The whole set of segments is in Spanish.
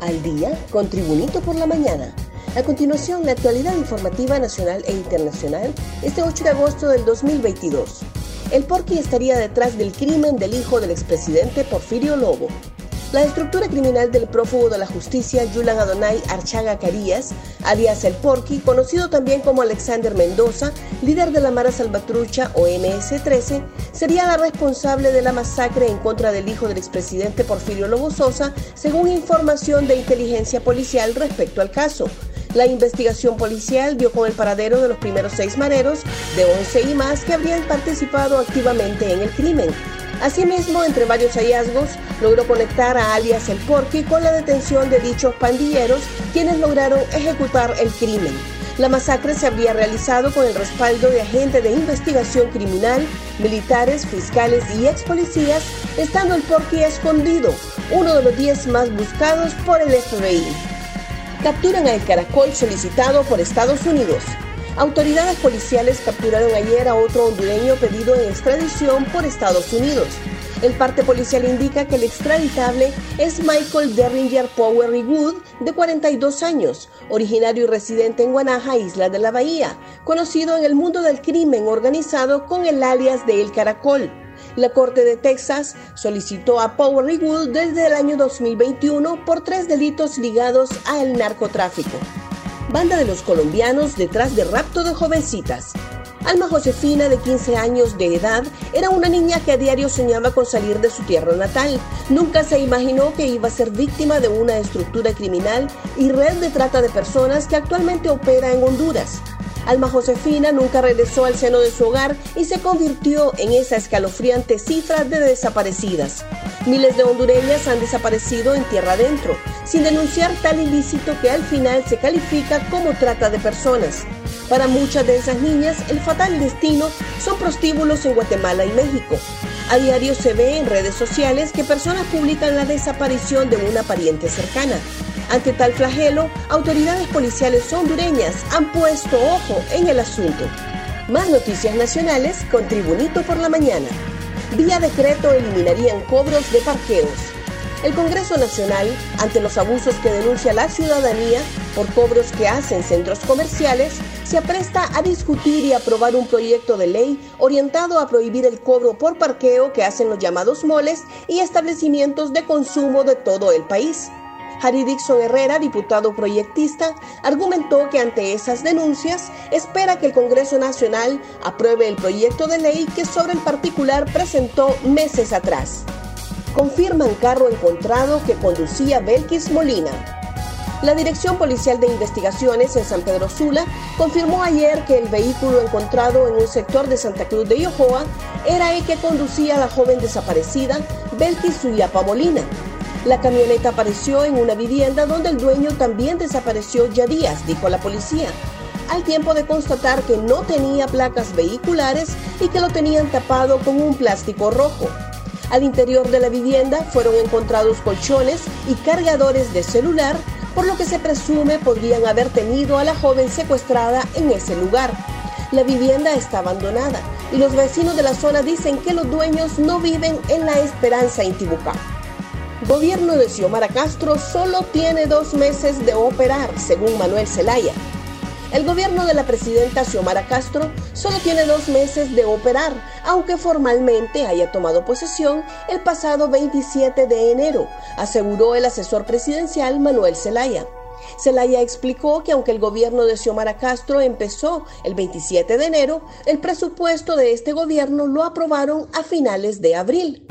Al día con Tribunito por la mañana. A continuación, la actualidad informativa nacional e internacional este 8 de agosto del 2022. El Porqui estaría detrás del crimen del hijo del expresidente Porfirio Lobo. La estructura criminal del prófugo de la justicia Yulan Adonai Archaga Carías, alias El Porqui, conocido también como Alexander Mendoza, líder de la Mara Salvatrucha o MS-13, sería la responsable de la masacre en contra del hijo del expresidente Porfirio Lobo Sosa, según información de inteligencia policial respecto al caso. La investigación policial dio con el paradero de los primeros seis mareros, de 11 y más, que habrían participado activamente en el crimen. Asimismo, entre varios hallazgos, logró conectar a alias El Porqui con la detención de dichos pandilleros, quienes lograron ejecutar el crimen. La masacre se habría realizado con el respaldo de agentes de investigación criminal, militares, fiscales y ex policías, estando el Porqui escondido, uno de los 10 más buscados por el FBI. Capturan al caracol solicitado por Estados Unidos. Autoridades policiales capturaron ayer a otro hondureño pedido en extradición por Estados Unidos. El parte policial indica que el extraditable es Michael Derringer Power Wood, de 42 años, originario y residente en Guanaja, Isla de la Bahía, conocido en el mundo del crimen organizado con el alias de El Caracol. La Corte de Texas solicitó a Power Wood desde el año 2021 por tres delitos ligados al narcotráfico banda de los colombianos detrás de rapto de jovencitas. Alma Josefina, de 15 años de edad, era una niña que a diario soñaba con salir de su tierra natal. Nunca se imaginó que iba a ser víctima de una estructura criminal y red de trata de personas que actualmente opera en Honduras. Alma Josefina nunca regresó al seno de su hogar y se convirtió en esa escalofriante cifra de desaparecidas. Miles de hondureñas han desaparecido en tierra adentro, sin denunciar tal ilícito que al final se califica como trata de personas. Para muchas de esas niñas, el fatal destino son prostíbulos en Guatemala y México. A diario se ve en redes sociales que personas publican la desaparición de una pariente cercana. Ante tal flagelo, autoridades policiales hondureñas han puesto ojo en el asunto. Más noticias nacionales con Tribunito por la Mañana. Vía decreto eliminarían cobros de parqueos. El Congreso Nacional, ante los abusos que denuncia la ciudadanía por cobros que hacen centros comerciales, se apresta a discutir y aprobar un proyecto de ley orientado a prohibir el cobro por parqueo que hacen los llamados moles y establecimientos de consumo de todo el país. Harry Dixon Herrera, diputado proyectista, argumentó que ante esas denuncias espera que el Congreso Nacional apruebe el proyecto de ley que sobre el particular presentó meses atrás. Confirman carro encontrado que conducía Belkis Molina. La Dirección Policial de Investigaciones en San Pedro Sula confirmó ayer que el vehículo encontrado en un sector de Santa Cruz de Yojoa era el que conducía a la joven desaparecida Belkis Suyapa Molina, la camioneta apareció en una vivienda donde el dueño también desapareció ya días, dijo la policía, al tiempo de constatar que no tenía placas vehiculares y que lo tenían tapado con un plástico rojo. Al interior de la vivienda fueron encontrados colchones y cargadores de celular, por lo que se presume podrían haber tenido a la joven secuestrada en ese lugar. La vivienda está abandonada y los vecinos de la zona dicen que los dueños no viven en la esperanza Intibucá. Gobierno de Xiomara Castro solo tiene dos meses de operar, según Manuel Zelaya. El gobierno de la presidenta Xiomara Castro solo tiene dos meses de operar, aunque formalmente haya tomado posesión el pasado 27 de enero, aseguró el asesor presidencial Manuel Zelaya. Zelaya explicó que aunque el gobierno de Xiomara Castro empezó el 27 de enero, el presupuesto de este gobierno lo aprobaron a finales de abril.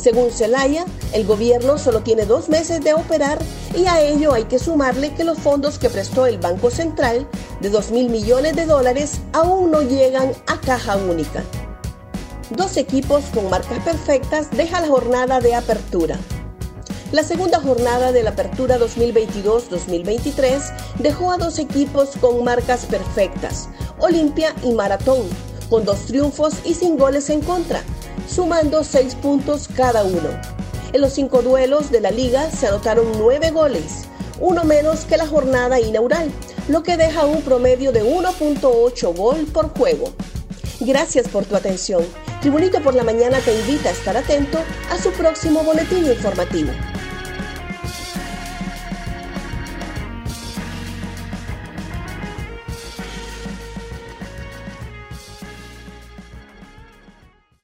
Según Celaya, el gobierno solo tiene dos meses de operar y a ello hay que sumarle que los fondos que prestó el Banco Central de 2 mil millones de dólares aún no llegan a caja única. Dos equipos con marcas perfectas deja la jornada de apertura. La segunda jornada de la Apertura 2022-2023 dejó a dos equipos con marcas perfectas, Olimpia y Maratón, con dos triunfos y sin goles en contra, sumando seis puntos cada uno. En los cinco duelos de la liga se anotaron nueve goles, uno menos que la jornada inaugural, lo que deja un promedio de 1.8 gol por juego. Gracias por tu atención. Tribunito por la Mañana te invita a estar atento a su próximo boletín informativo.